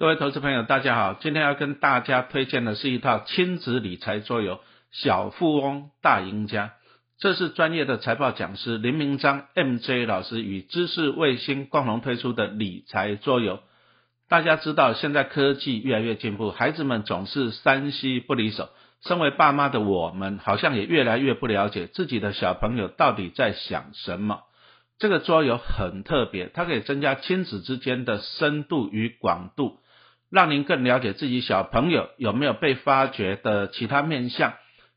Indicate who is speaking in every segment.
Speaker 1: 各位投资朋友，大家好，今天要跟大家推荐的是一套亲子理财桌游《小富翁大赢家》，这是专业的财报讲师林明章 MJ 老师与知识卫星共同推出的理财桌游。大家知道，现在科技越来越进步，孩子们总是三 C 不离手，身为爸妈的我们，好像也越来越不了解自己的小朋友到底在想什么。这个桌游很特别，它可以增加亲子之间的深度与广度。让您更了解自己小朋友有没有被发掘的其他面相，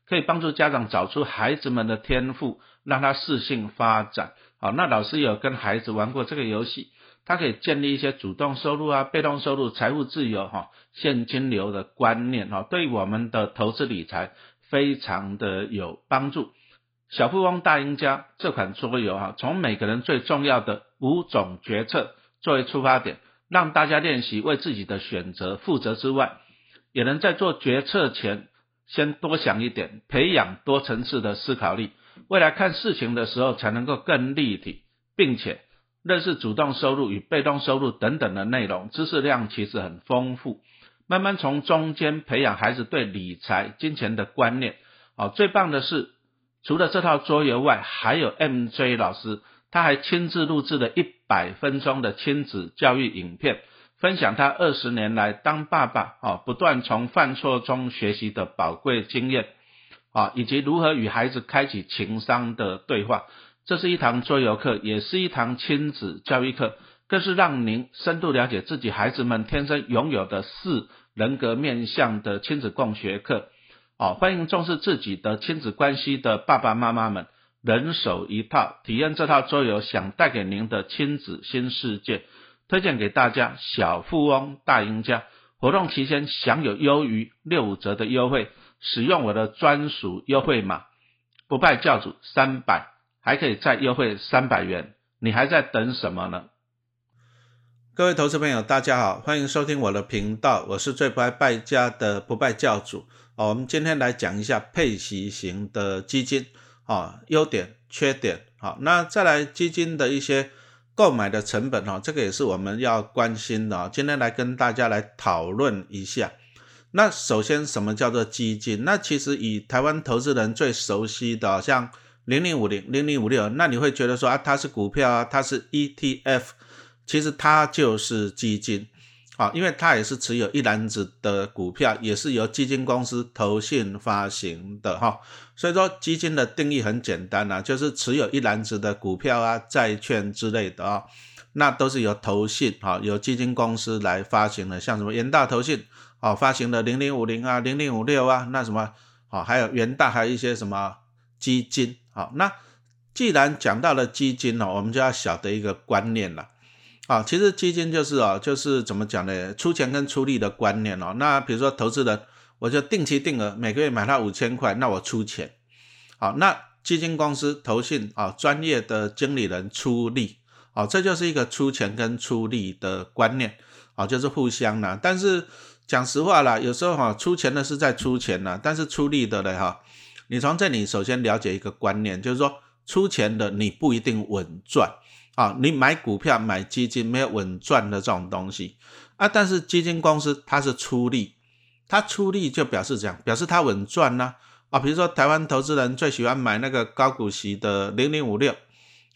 Speaker 1: 可以帮助家长找出孩子们的天赋，让他适性发展。好，那老师有跟孩子玩过这个游戏，他可以建立一些主动收入啊、被动收入、财务自由哈、现金流的观念哈，对我们的投资理财非常的有帮助。小富翁大赢家这款桌游哈，从每个人最重要的五种决策作为出发点。让大家练习为自己的选择负责之外，也能在做决策前先多想一点，培养多层次的思考力，未来看事情的时候才能够更立体，并且认识主动收入与被动收入等等的内容，知识量其实很丰富。慢慢从中间培养孩子对理财、金钱的观念。哦，最棒的是，除了这套桌游外，还有 MJ 老师。他还亲自录制了一百分钟的亲子教育影片，分享他二十年来当爸爸啊，不断从犯错中学习的宝贵经验啊，以及如何与孩子开启情商的对话。这是一堂桌游课，也是一堂亲子教育课，更是让您深度了解自己孩子们天生拥有的四人格面向的亲子共学课。啊，欢迎重视自己的亲子关系的爸爸妈妈们。人手一套，体验这套桌游，想带给您的亲子新世界，推荐给大家。小富翁大赢家活动期间享有优于六五折的优惠，使用我的专属优惠码，不败教主三百，还可以再优惠三百元，你还在等什么呢？各位投资朋友，大家好，欢迎收听我的频道，我是最不爱败家的不败教主。哦，我们今天来讲一下配息型的基金。啊，优点、缺点，好，那再来基金的一些购买的成本，哈，这个也是我们要关心的啊。今天来跟大家来讨论一下。那首先，什么叫做基金？那其实以台湾投资人最熟悉的，像零零五零、零零五六，那你会觉得说啊，它是股票啊，它是 ETF，其实它就是基金。好，因为它也是持有一篮子的股票，也是由基金公司投信发行的哈，所以说基金的定义很简单呐，就是持有一篮子的股票啊、债券之类的啊，那都是由投信哈，由基金公司来发行的，像什么元大投信啊发行的零零五零啊、零零五六啊，那什么啊，还有元大还有一些什么基金啊，那既然讲到了基金呢，我们就要晓得一个观念了。啊，其实基金就是啊，就是怎么讲呢？出钱跟出力的观念哦。那比如说投资人，我就定期定额每个月买它五千块，那我出钱。好，那基金公司投信啊，专业的经理人出力。好，这就是一个出钱跟出力的观念。好，就是互相呢。但是讲实话啦，有时候哈，出钱的是在出钱呢，但是出力的嘞哈，你从这里首先了解一个观念，就是说出钱的你不一定稳赚。啊，你买股票、买基金没有稳赚的这种东西啊，但是基金公司它是出力，它出力就表示这样，表示它稳赚呢啊。比如说台湾投资人最喜欢买那个高股息的零零五六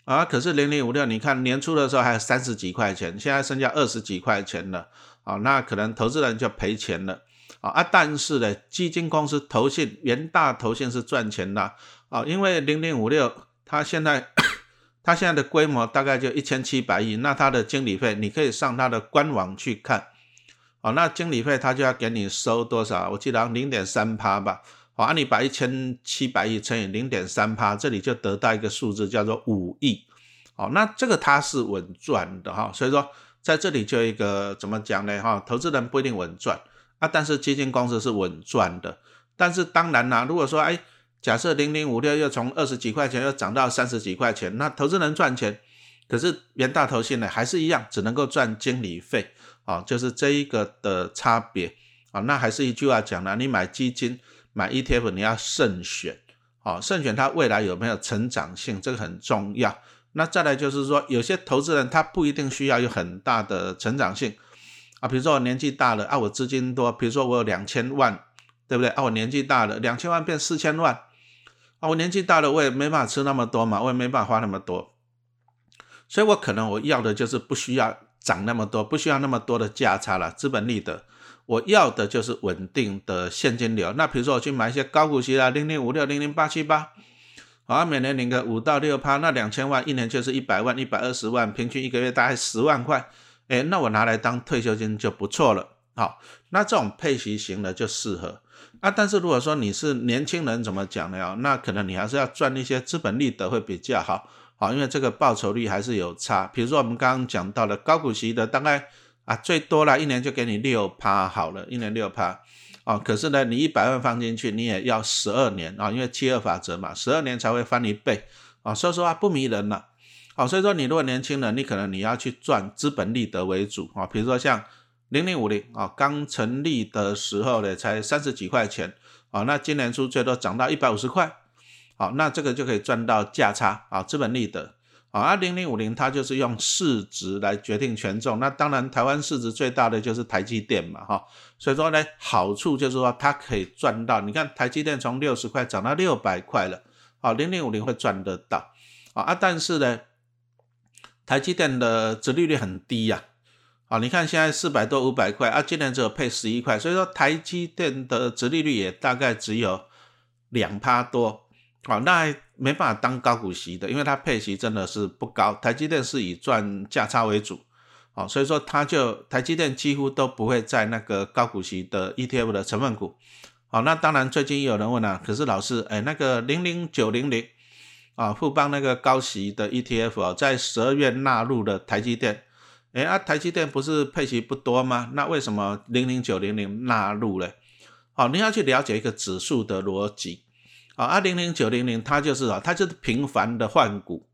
Speaker 1: 啊，可是零零五六你看年初的时候还有三十几块钱，现在剩下二十几块钱了啊，那可能投资人就赔钱了啊。但是呢，基金公司投信元大投信是赚钱的啊，因为零零五六它现在。它现在的规模大概就一千七百亿，那它的经理费你可以上它的官网去看，哦，那经理费他就要给你收多少？我记得零点三趴吧，好，那你把一千七百亿乘以零点三趴，这里就得到一个数字叫做五亿，哦，那这个它是稳赚的哈，所以说在这里就一个怎么讲呢？哈，投资人不一定稳赚啊，但是基金公司是稳赚的，但是当然啦，如果说哎。假设零零五六又从二十几块钱又涨到三十几块钱，那投资人赚钱，可是元大投信呢还是一样，只能够赚经理费啊，就是这一个的差别啊。那还是一句话讲了，你买基金买 ETF 你要慎选啊，慎选它未来有没有成长性，这个很重要。那再来就是说，有些投资人他不一定需要有很大的成长性啊，比如说我年纪大了啊，我资金多，比如说我有两千万，对不对啊？我年纪大了，两千万变四千万啊，我年纪大了，我也没办法吃那么多嘛，我也没办法花那么多，所以我可能我要的就是不需要涨那么多，不需要那么多的价差了，资本利得，我要的就是稳定的现金流。那比如说我去买一些高股息啊，零零五六、零零八七八。好像，每年领个五到六趴，那两千万一年就是一百万，一百二十万，平均一个月大概十万块，哎，那我拿来当退休金就不错了。好，那这种配息型的就适合啊。但是如果说你是年轻人，怎么讲呢？那可能你还是要赚一些资本利得会比较好，好，因为这个报酬率还是有差。比如说我们刚刚讲到的高股息的，大概啊最多了一年就给你六趴好了，一年六趴。啊，可是呢，你一百万放进去，你也要十二年啊，因为七二法则嘛，十二年才会翻一倍啊，说实话不迷人了。好，所以说你如果年轻人，你可能你要去赚资本利得为主啊，比如说像零零五零啊，刚成立的时候呢，才三十几块钱啊，那今年初最多涨到一百五十块，好，那这个就可以赚到价差啊，资本利得。啊，零零五零它就是用市值来决定权重，那当然台湾市值最大的就是台积电嘛，哈，所以说呢，好处就是说它可以赚到，你看台积电从六十块涨到六百块了，啊，零零五零会赚得到，啊，但是呢，台积电的殖利率很低呀，啊你看现在四百多五百块，啊，今年只有配十一块，所以说台积电的殖利率也大概只有两趴多。好，那没办法当高股息的，因为它配息真的是不高。台积电是以赚价差为主，好，所以说它就台积电几乎都不会在那个高股息的 ETF 的成分股。好，那当然最近有人问了，可是老师，哎，那个零零九零零啊，富邦那个高息的 ETF 啊，在十二月纳入了台积电，哎啊，台积电不是配息不多吗？那为什么零零九零零纳入了？好，你要去了解一个指数的逻辑。啊，二零零九零零，它就是啊，它就是频繁的换股，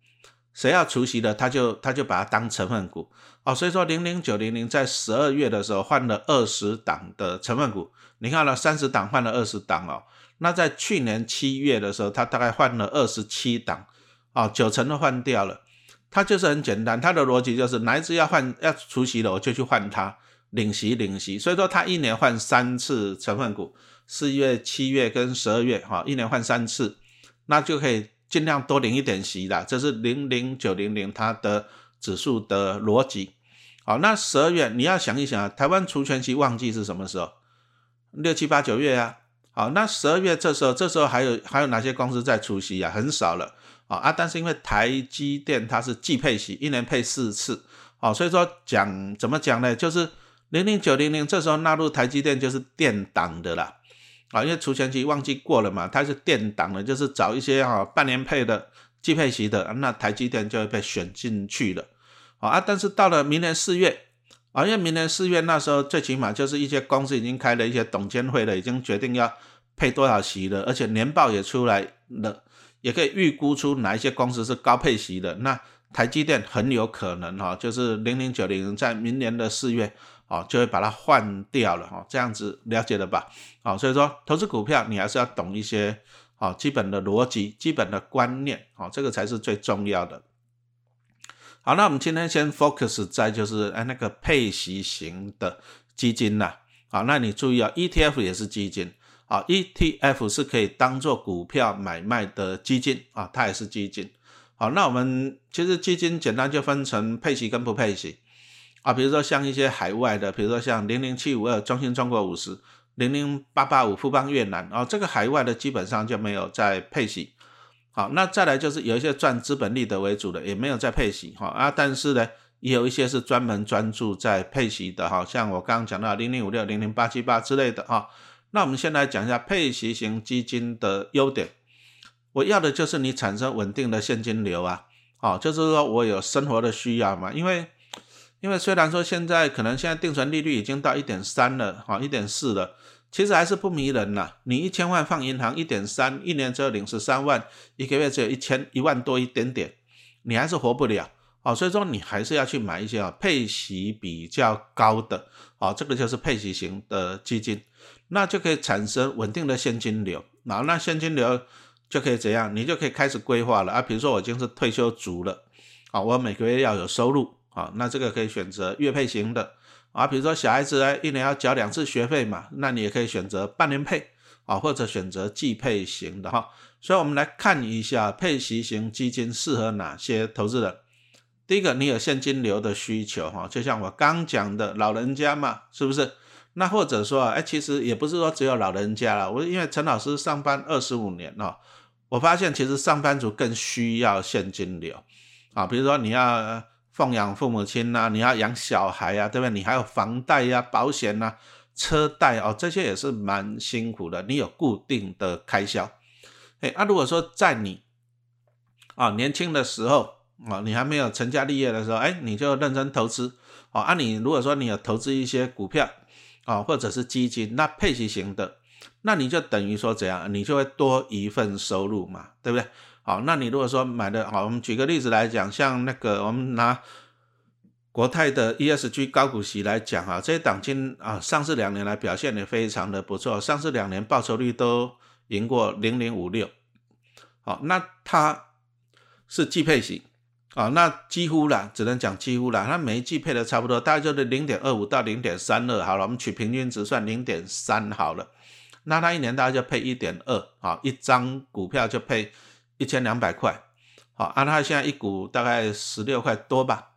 Speaker 1: 谁要除息的，它就它就把它当成分股，哦，所以说零零九零零在十二月的时候换了二十档的成分股，你看了三十档换了二十档哦，那在去年七月的时候，它大概换了二十七档，啊，九成都换掉了，它就是很简单，它的逻辑就是哪一只要换要除息了，我就去换它，领息领息，所以说它一年换三次成分股。四月、七月跟十二月，哈，一年换三次，那就可以尽量多领一点息啦。这是零零九零零它的指数的逻辑。好，那十二月你要想一想啊，台湾除权息旺季是什么时候？六七八九月啊。好，那十二月这时候，这时候还有还有哪些公司在除息啊？很少了啊！但是因为台积电它是季配息，一年配四次，哦，所以说讲怎么讲呢？就是零零九零零这时候纳入台积电就是垫档的啦。啊，因为除权期忘记过了嘛，它是垫档的，就是找一些哈半年配的、季配息的，那台积电就会被选进去了。啊，但是到了明年四月，啊，因为明年四月那时候最起码就是一些公司已经开了一些董监会了，已经决定要配多少席了，而且年报也出来了，也可以预估出哪一些公司是高配息的。那台积电很有可能哈，就是零零九零在明年的四月。哦，就会把它换掉了哈，这样子了解了吧？好，所以说投资股票你还是要懂一些好基本的逻辑、基本的观念，好，这个才是最重要的。好，那我们今天先 focus 在就是哎那个配息型的基金呐，好，那你注意啊，ETF 也是基金，啊，ETF 是可以当做股票买卖的基金啊，它也是基金。好，那我们其实基金简单就分成配息跟不配息。啊，比如说像一些海外的，比如说像零零七五二中信中国五十、零零八八五富邦越南，啊，这个海外的基本上就没有在配息。好，那再来就是有一些赚资本利得为主的，也没有在配息，哈啊，但是呢，也有一些是专门专注在配息的，哈，像我刚刚讲到零零五六、零零八七八之类的，哈。那我们先来讲一下配息型基金的优点。我要的就是你产生稳定的现金流啊，好，就是说我有生活的需要嘛，因为。因为虽然说现在可能现在定存利率已经到一点三了，哈，一点四了，其实还是不迷人呐。你一千万放银行，一点三，一年只有领十三万，一个月只有一千一万多一点点，你还是活不了，哦，所以说你还是要去买一些啊配息比较高的，哦，这个就是配息型的基金，那就可以产生稳定的现金流，然后那现金流就可以怎样？你就可以开始规划了啊，比如说我已经是退休族了，啊，我每个月要有收入。啊，那这个可以选择月配型的，啊，比如说小孩子呢，一年要缴两次学费嘛，那你也可以选择半年配啊，或者选择季配型的哈。所以，我们来看一下配息型基金适合哪些投资人。第一个，你有现金流的需求哈，就像我刚讲的，老人家嘛，是不是？那或者说，哎，其实也不是说只有老人家了。我因为陈老师上班二十五年了，我发现其实上班族更需要现金流啊。比如说你要奉养父母亲呐，你要养小孩啊，对不对？你还有房贷呀、保险呐、车贷哦，这些也是蛮辛苦的。你有固定的开销。哎，那如果说在你啊年轻的时候啊，你还没有成家立业的时候，哎，你就认真投资啊。啊，你如果说你有投资一些股票。啊，或者是基金，那配息型的，那你就等于说怎样，你就会多一份收入嘛，对不对？好，那你如果说买的好，我们举个例子来讲，像那个我们拿国泰的 ESG 高股息来讲啊，这些档金啊，上市两年来表现也非常的不错，上市两年报酬率都赢过零零五六，好，那它是季配型。啊，那几乎啦，只能讲几乎啦。它每一季配的差不多，大概就是零点二五到零点三二。好了，我们取平均值算零点三好了。那它一年大概就配一点二，啊，一张股票就配一千两百块。好，按它现在一股大概十六块多吧。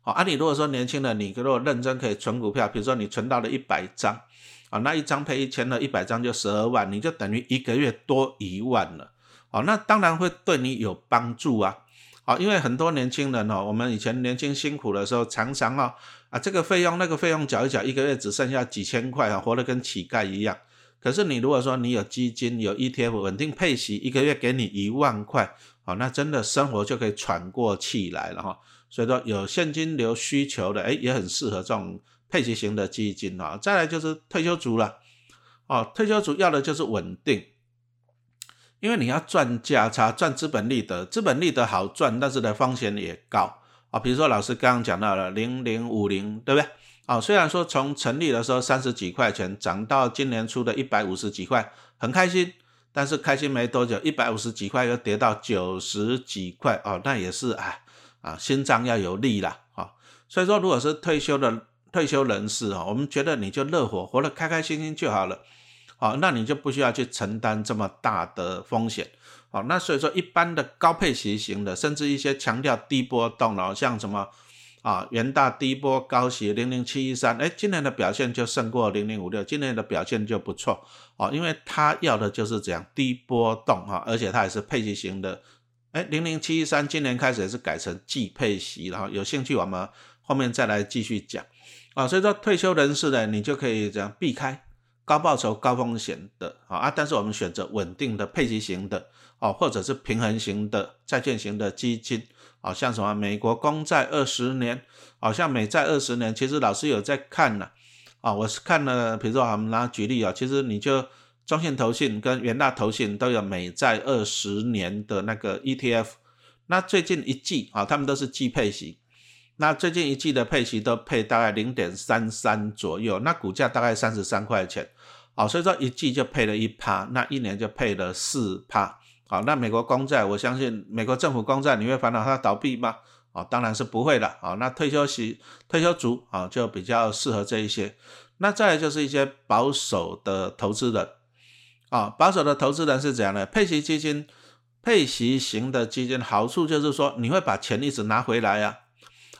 Speaker 1: 好，啊，你如果说年轻人，你如果认真可以存股票，比如说你存到了一百张，啊，那一张配一千的，一百张就十二万，你就等于一个月多一万了。好，那当然会对你有帮助啊。好，因为很多年轻人哦，我们以前年轻辛苦的时候，常常啊啊这个费用那个费用缴一缴，一个月只剩下几千块啊，活得跟乞丐一样。可是你如果说你有基金有 ETF 稳定配息，一个月给你一万块，好，那真的生活就可以喘过气来了哈。所以说有现金流需求的，哎，也很适合这种配息型的基金啊。再来就是退休族了，哦，退休族要的就是稳定。因为你要赚价差，赚资本利得，资本利得好赚，但是呢风险也高啊。比如说老师刚刚讲到了零零五零，对不对？啊，虽然说从成立的时候三十几块钱涨到今年出的一百五十几块，很开心，但是开心没多久，一百五十几块又跌到九十几块哦，那也是啊啊，心脏要有力啦啊。所以说，如果是退休的退休人士啊，我们觉得你就乐活，活得开开心心就好了。好，那你就不需要去承担这么大的风险。好，那所以说一般的高配息型的，甚至一些强调低波动的，像什么啊元大低波高息零零七一三，哎，今年的表现就胜过零零五六，今年的表现就不错。哦，因为它要的就是这样低波动哈，而且它也是配息型的。哎，零零七一三今年开始也是改成季配息，然后有兴趣我们后面再来继续讲。啊，所以说退休人士呢，你就可以这样避开。高报酬高风险的啊，但是我们选择稳定的配息型的哦，或者是平衡型的债券型的基金，哦，像什么美国公债二十年，好像美债二十年，其实老师有在看呢，啊，我是看了，比如说我们拿举例啊，其实你就中信投信跟元大投信都有美债二十年的那个 ETF，那最近一季啊，他们都是季配型。那最近一季的配息都配大概零点三三左右，那股价大概三十三块钱，好，所以说一季就配了一趴，那一年就配了四趴，好，那美国公债，我相信美国政府公债你会烦恼它倒闭吗？啊，当然是不会的，啊，那退休息退休族啊就比较适合这一些，那再来就是一些保守的投资人，啊，保守的投资人是怎样的？配息基金、配息型的基金好处就是说你会把钱一直拿回来呀。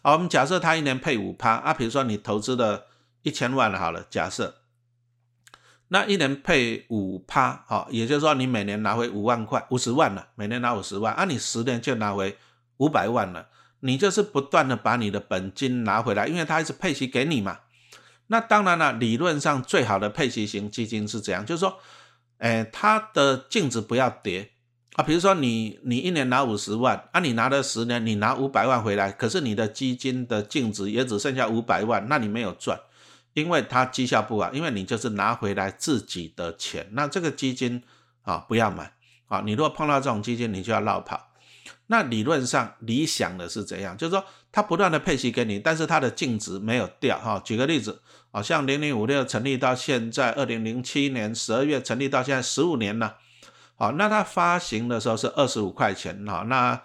Speaker 1: 好，我们假设他一年配五趴啊，比如说你投资了一千万好了，假设那一年配五趴，好，也就是说你每年拿回五万块，五十万了，每年拿五十万，啊，你十年就拿回五百万了，你就是不断的把你的本金拿回来，因为它一直配息给你嘛。那当然了，理论上最好的配息型基金是怎样，就是说，哎，它的净值不要跌。啊，比如说你你一年拿五十万，啊，你拿了十年，你拿五百万回来，可是你的基金的净值也只剩下五百万，那你没有赚，因为它绩效不好，因为你就是拿回来自己的钱，那这个基金啊不要买啊，你如果碰到这种基金，你就要绕跑。那理论上理想的是怎样？就是说它不断的配息给你，但是它的净值没有掉哈。举个例子，好，像零零五六成立到现在，二零零七年十二月成立到现在十五年了。好，那它发行的时候是二十五块钱哈，那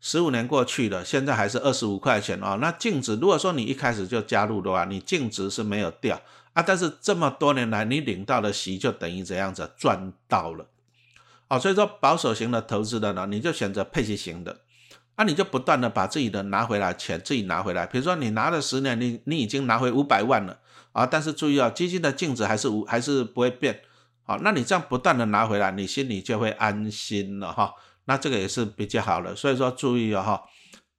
Speaker 1: 十五年过去了，现在还是二十五块钱哦。那净值如果说你一开始就加入的话，你净值是没有掉啊，但是这么多年来你领到的息就等于这样子赚到了哦。所以说保守型的投资的呢，你就选择配息型的，啊，你就不断的把自己的拿回来钱自己拿回来。比如说你拿了十年，你你已经拿回五百万了啊，但是注意啊，基金的净值还是无还是不会变好，那你这样不断的拿回来，你心里就会安心了哈。那这个也是比较好的，所以说注意哦哈，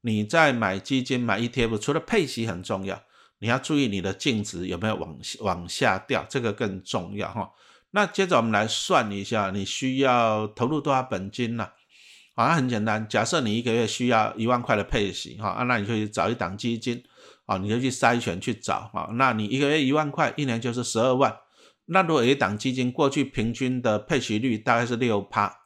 Speaker 1: 你在买基金买 ETF，除了配息很重要，你要注意你的净值有没有往往下掉，这个更重要哈。那接着我们来算一下，你需要投入多少本金呢？啊，很简单，假设你一个月需要一万块的配息哈，啊，那你就去找一档基金啊，你就去筛选去找啊，那你一个月一万块，一年就是十二万。那如果一档基金过去平均的配息率大概是六趴。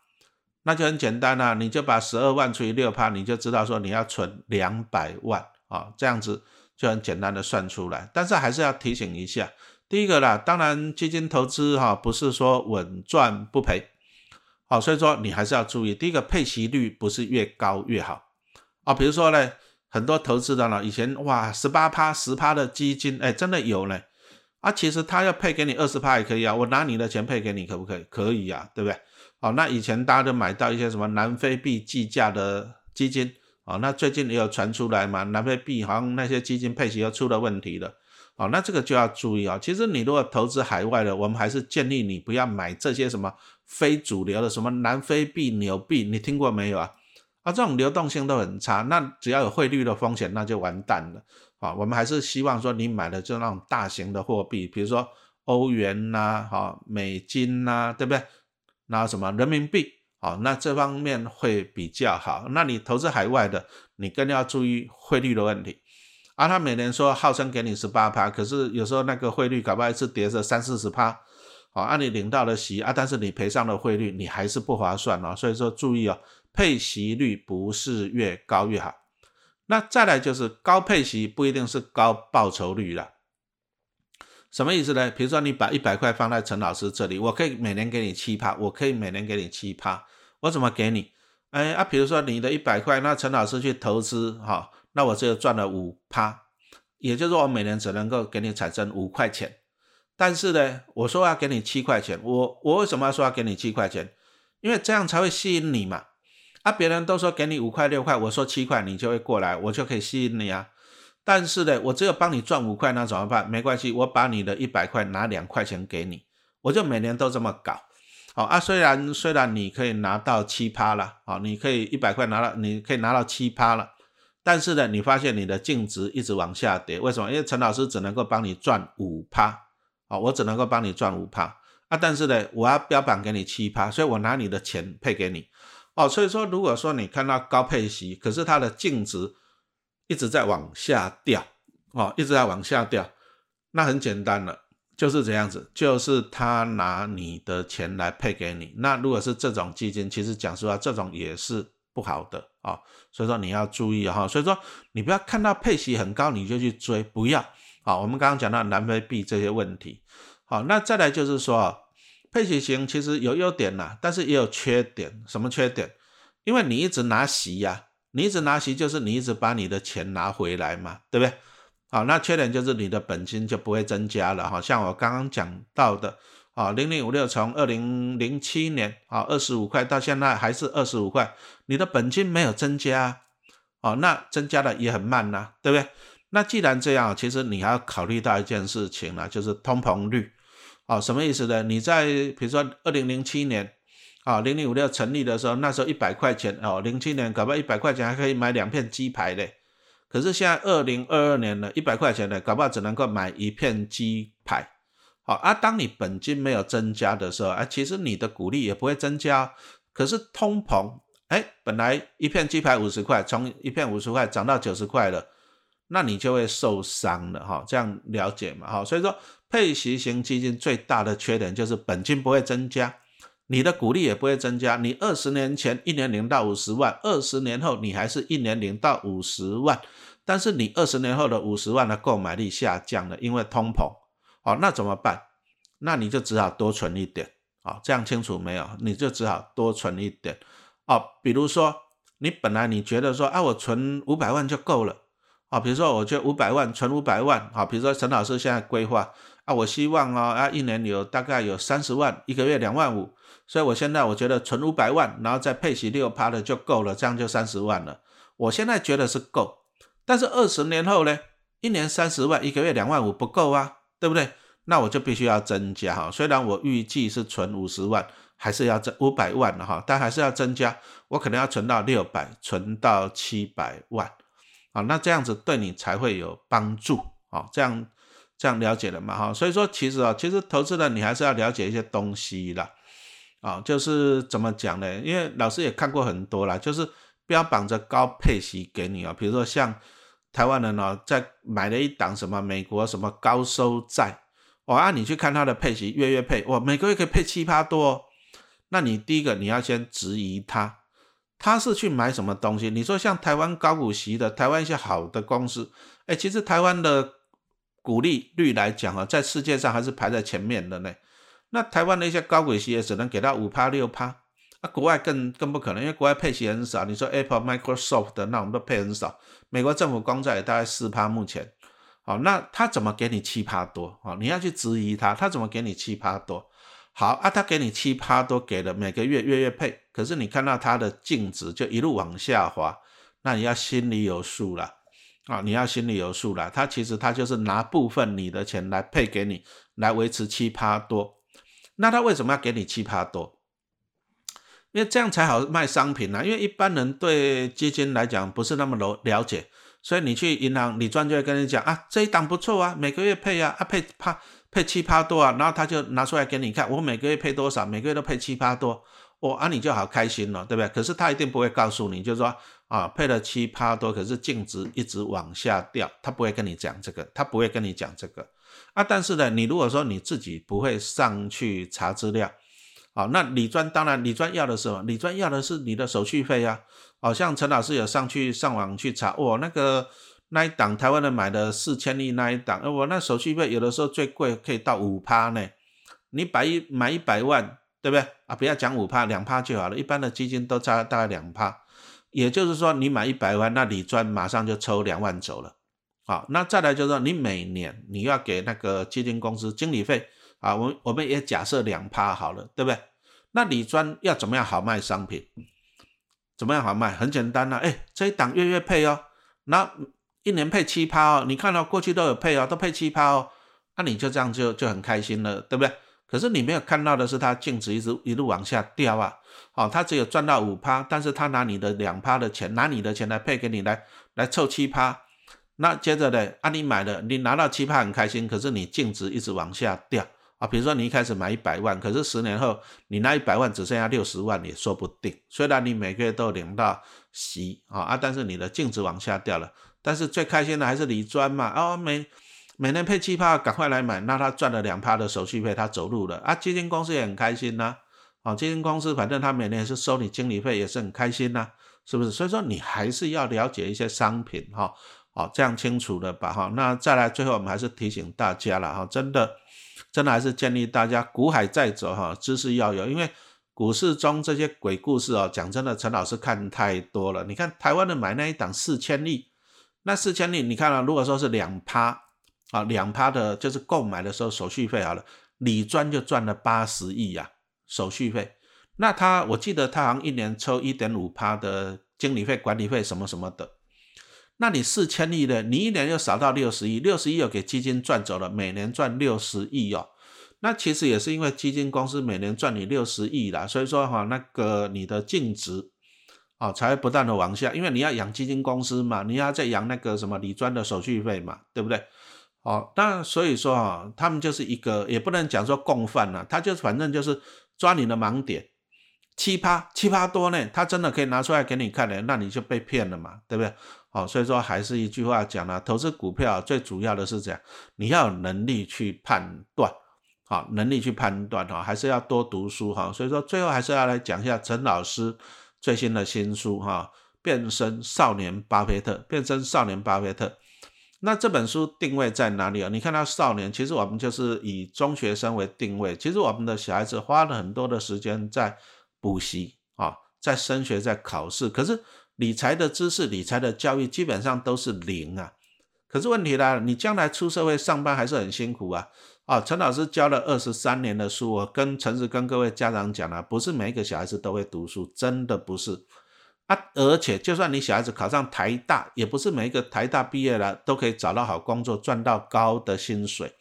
Speaker 1: 那就很简单啦，你就把十二万除以六趴，你就知道说你要存两百万啊，这样子就很简单的算出来。但是还是要提醒一下，第一个啦，当然基金投资哈不是说稳赚不赔，好，所以说你还是要注意，第一个配息率不是越高越好啊。比如说呢，很多投资的呢，以前哇十八趴十趴的基金，哎，真的有呢啊，其实他要配给你二十趴也可以啊，我拿你的钱配给你可不可以？可以啊，对不对？哦，那以前大家都买到一些什么南非币计价的基金，哦，那最近也有传出来嘛，南非币好像那些基金配息又出了问题了，哦，那这个就要注意啊。其实你如果投资海外的，我们还是建议你不要买这些什么非主流的，什么南非币、纽币，你听过没有啊？啊，这种流动性都很差，那只要有汇率的风险，那就完蛋了。啊，我们还是希望说你买的就那种大型的货币，比如说欧元呐，哈，美金呐，对不对？拿什么人民币？好，那这方面会比较好。那你投资海外的，你更要注意汇率的问题。啊，他每年说号称给你十八趴，可是有时候那个汇率搞不好一次跌着三四十趴。好，按你领到了息啊，但是你赔上了汇率，你还是不划算哦。所以说注意哦，配息率不是越高越好。那再来就是高配息不一定是高报酬率了。什么意思呢？比如说你把一百块放在陈老师这里，我可以每年给你七趴，我可以每年给你七趴，我怎么给你？哎啊，比如说你的一百块，那陈老师去投资哈，那我就赚了五趴，也就是说我每年只能够给你产生五块钱。但是呢，我说要给你七块钱，我我为什么要说要给你七块钱？因为这样才会吸引你嘛。啊，别人都说给你五块六块，我说七块，你就会过来，我就可以吸引你啊。但是呢，我只有帮你赚五块，那怎么办？没关系，我把你的一百块拿两块钱给你，我就每年都这么搞。好啊，虽然虽然你可以拿到七趴了，好，你可以一百块拿到，你可以拿到七趴了，但是呢，你发现你的净值一直往下跌，为什么？因为陈老师只能够帮你赚五趴，好，我只能够帮你赚五趴啊，但是呢，我要标榜给你七趴，所以我拿你的钱配给你，哦，所以说如果说你看到高配息，可是它的净值。一直在往下掉，哦，一直在往下掉，那很简单了，就是这样子，就是他拿你的钱来配给你。那如果是这种基金，其实讲实话，这种也是不好的啊，所以说你要注意哈。所以说你不要看到配息很高你就去追，不要。好，我们刚刚讲到南非币这些问题，好，那再来就是说，配息型其实有优点啦，但是也有缺点。什么缺点？因为你一直拿息呀。你一直拿息，就是你一直把你的钱拿回来嘛，对不对？好，那缺点就是你的本金就不会增加了哈。像我刚刚讲到的，啊，零零五六从二零零七年啊二十五块到现在还是二十五块，你的本金没有增加，哦，那增加的也很慢呐，对不对？那既然这样，其实你还要考虑到一件事情呢，就是通膨率，哦，什么意思呢？你在比如说二零零七年。啊，零零五六成立的时候，那时候一百块钱哦，零七年搞不好一百块钱还可以买两片鸡排嘞。可是现在二零二二年了，一百块钱呢搞不好只能够买一片鸡排。好啊，当你本金没有增加的时候，啊，其实你的股利也不会增加。可是通膨，哎，本来一片鸡排五十块，从一片五十块涨到九十块了，那你就会受伤了哈。这样了解嘛？哈，所以说配息型基金最大的缺点就是本金不会增加。你的股利也不会增加。你二十年前一年领到五十万，二十年后你还是一年领到五十万，但是你二十年后的五十万的购买力下降了，因为通膨。好，那怎么办？那你就只好多存一点。好，这样清楚没有？你就只好多存一点。哦，比如说你本来你觉得说啊，我存五百万就够了啊，比如说我就五百万存五百万啊，比如说陈老师现在规划啊，我希望啊啊一年有大概有三十万，一个月两万五，所以我现在我觉得存五百万，然后再配息六趴的就够了，这样就三十万了。我现在觉得是够，但是二十年后呢，一年三十万，一个月两万五不够啊，对不对？那我就必须要增加哈，虽然我预计是存五十万。还是要增五百万的哈，但还是要增加，我可能要存到六百，存到七百万，啊，那这样子对你才会有帮助啊，这样这样了解了嘛哈，所以说其实啊，其实投资人你还是要了解一些东西啦，啊，就是怎么讲呢？因为老师也看过很多啦，就是标榜着高配息给你啊，比如说像台湾人呢，在买了一档什么美国什么高收债，哇，你去看他的配息，月月配，哇，每个月可以配七八多。那你第一个你要先质疑他，他是去买什么东西？你说像台湾高股息的，台湾一些好的公司，哎，其实台湾的股利率来讲啊，在世界上还是排在前面的呢。那台湾的一些高股息也只能给到五趴六趴，那国外更更不可能，因为国外配息很少。你说 Apple、Microsoft 的那我们都配很少，美国政府公债也大概四趴目前。好，那他怎么给你七趴多？好，你要去质疑他，他怎么给你七趴多？好啊，他给你七趴都给了，每个月月月配，可是你看到他的净值就一路往下滑，那你要心里有数了啊！你要心里有数了，他其实他就是拿部分你的钱来配给你，来维持七趴多。那他为什么要给你七趴多？因为这样才好卖商品呢。因为一般人对基金来讲不是那么了了解，所以你去银行，你专就会跟你讲啊，这一档不错啊，每个月配啊，啊配趴。配七趴多啊，然后他就拿出来给你看，我每个月配多少，每个月都配七趴多，哦，啊你就好开心了，对不对？可是他一定不会告诉你，就是说啊配了七趴多，可是净值一直往下掉，他不会跟你讲这个，他不会跟你讲这个啊。但是呢，你如果说你自己不会上去查资料，好，那李专当然李专要的是什么？李专要的是你的手续费啊，好像陈老师有上去上网去查，哦，那个。那一档台湾人买的四千亿那一档，我那手续费有的时候最贵可以到五趴呢。你百一买一百万，对不对啊？不要讲五趴，两趴就好了。一般的基金都差大概两趴，也就是说你买一百万，那李专马上就抽两万走了。好，那再来就是说你每年你要给那个基金公司经理费啊，我我们也假设两趴好了，对不对？那李专要怎么样好卖商品？怎么样好卖？很简单呐，哎，这一档月月配哦，那。一年配七趴哦，你看到过去都有配哦，都配七趴哦，那你就这样就就很开心了，对不对？可是你没有看到的是，它净值一直一路往下掉啊，哦，它只有赚到五趴，但是它拿你的两趴的钱，拿你的钱来配给你来来凑七趴，那接着呢，啊，你买了，你拿到七趴很开心，可是你净值一直往下掉。啊，比如说你一开始买一百万，可是十年后你那一百万只剩下六十万也说不定，虽然你每个月都领到息啊啊，但是你的净值往下掉了。但是最开心的还是李专嘛，哦，每每年配七趴，赶快来买，那他赚了两趴的手续费，他走路了啊，基金公司也很开心呐，啊，基金公司反正他每年是收你经理费，也是很开心呐，是不是？所以说你还是要了解一些商品哈，好，这样清楚了吧哈？那再来最后我们还是提醒大家了哈，真的真的还是建议大家股海在走哈，知识要有，因为股市中这些鬼故事哦，讲真的，陈老师看太多了，你看台湾的买那一档四千亿。那四千亿，你看啊，如果说是两趴啊，两趴的，就是购买的时候手续费好了，李专就赚了八十亿呀，手续费。那他，我记得他好像一年抽一点五趴的经理费、管理费什么什么的。那你四千亿的，你一年又少到六十亿，六十亿又给基金赚走了，每年赚六十亿哦。那其实也是因为基金公司每年赚你六十亿啦，所以说哈，那个你的净值。哦，才会不断的往下，因为你要养基金公司嘛，你要再养那个什么理专的手续费嘛，对不对？哦，那所以说啊，他们就是一个，也不能讲说共犯了，他就反正就是抓你的盲点，七趴七趴多呢，他真的可以拿出来给你看的，那你就被骗了嘛，对不对？哦，所以说还是一句话讲了，投资股票最主要的是这样，你要有能力去判断，好，能力去判断哈，还是要多读书哈，所以说最后还是要来讲一下陈老师。最新的新书哈，变身少年巴菲特，变身少年巴菲特。那这本书定位在哪里啊？你看到少年，其实我们就是以中学生为定位。其实我们的小孩子花了很多的时间在补习啊，在升学，在考试。可是理财的知识、理财的教育基本上都是零啊。可是问题来了，你将来出社会上班还是很辛苦啊。啊，陈老师教了二十三年的书，我跟诚实跟各位家长讲了，不是每一个小孩子都会读书，真的不是啊。而且就算你小孩子考上台大，也不是每一个台大毕业了都可以找到好工作，赚到高的薪水。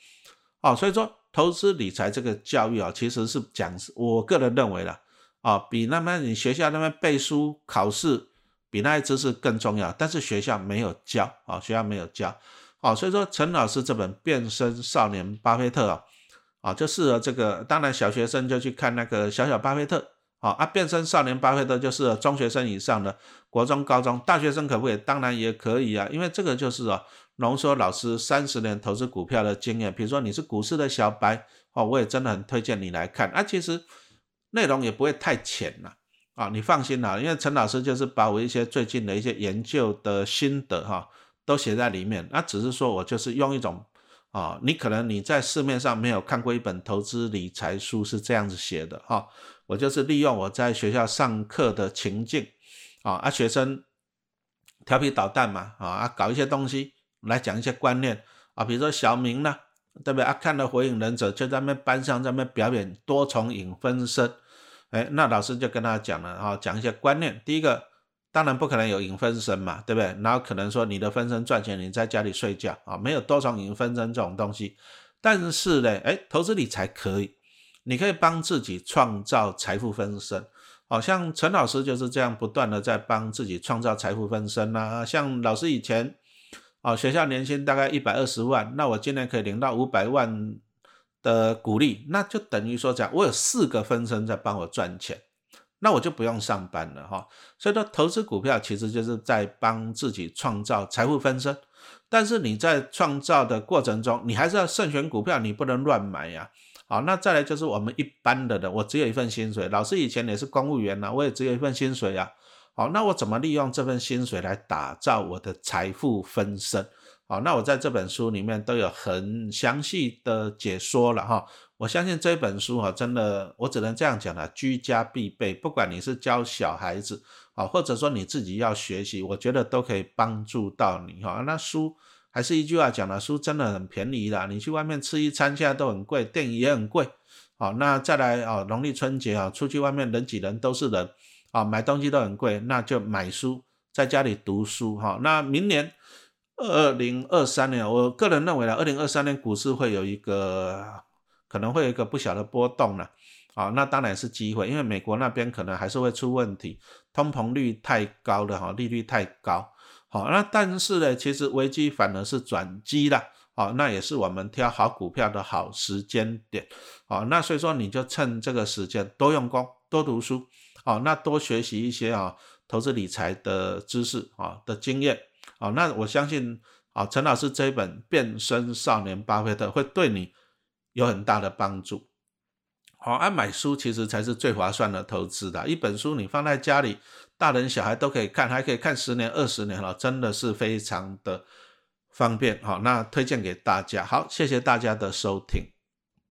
Speaker 1: 哦，所以说投资理财这个教育啊，其实是讲，我个人认为啦，啊，比那么你学校那边背书考试。比那些知识更重要，但是学校没有教啊，学校没有教，哦，所以说陈老师这本《变身少年巴菲特》啊，啊，就适合这个，当然小学生就去看那个小小巴菲特，啊，啊，变身少年巴菲特就适合中学生以上的，国中、高中、大学生可不可以？当然也可以啊，因为这个就是啊，浓缩老师三十年投资股票的经验，比如说你是股市的小白，哦，我也真的很推荐你来看，啊，其实内容也不会太浅了。啊，啊你放心啦，因为陈老师就是把我一些最近的一些研究的心得哈，都写在里面。那只是说我就是用一种啊，你可能你在市面上没有看过一本投资理财书是这样子写的哈。我就是利用我在学校上课的情境啊，啊学生调皮捣蛋嘛啊，啊搞一些东西来讲一些观念啊，比如说小明呢，对不对啊？看了《火影忍者》就在那班上在那表演多重影分身。哎，那老师就跟他讲了哈，讲一些观念。第一个，当然不可能有影分身嘛，对不对？然后可能说你的分身赚钱，你在家里睡觉啊，没有多重影分身这种东西。但是呢，哎，投资理财可以，你可以帮自己创造财富分身。好像陈老师就是这样不断的在帮自己创造财富分身呐。像老师以前，哦，学校年薪大概一百二十万，那我今年可以领到五百万。的鼓励，那就等于说讲，我有四个分身在帮我赚钱，那我就不用上班了哈。所以说，投资股票其实就是在帮自己创造财富分身。但是你在创造的过程中，你还是要慎选股票，你不能乱买呀。好，那再来就是我们一般的人，我只有一份薪水，老师以前也是公务员呐，我也只有一份薪水啊。好，那我怎么利用这份薪水来打造我的财富分身？好，那我在这本书里面都有很详细的解说了哈。我相信这本书哈，真的，我只能这样讲了，居家必备。不管你是教小孩子啊，或者说你自己要学习，我觉得都可以帮助到你哈。那书还是一句话讲了，书真的很便宜的。你去外面吃一餐现在都很贵，电影也很贵。好，那再来啊，农历春节啊，出去外面人挤人都是人啊，买东西都很贵，那就买书，在家里读书哈。那明年。二零二三年，我个人认为呢，二零二三年股市会有一个可能会有一个不小的波动呢。啊，那当然是机会，因为美国那边可能还是会出问题，通膨率太高了哈，利率太高。好，那但是呢，其实危机反而是转机了。好，那也是我们挑好股票的好时间点。好，那所以说你就趁这个时间多用功，多读书。好，那多学习一些啊投资理财的知识啊的经验。好，那我相信啊，陈老师这一本《变身少年巴菲特》会对你有很大的帮助。好，按买书其实才是最划算的投资的。一本书你放在家里，大人小孩都可以看，还可以看十年、二十年了，真的是非常的方便。好，那推荐给大家。好，谢谢大家的收听。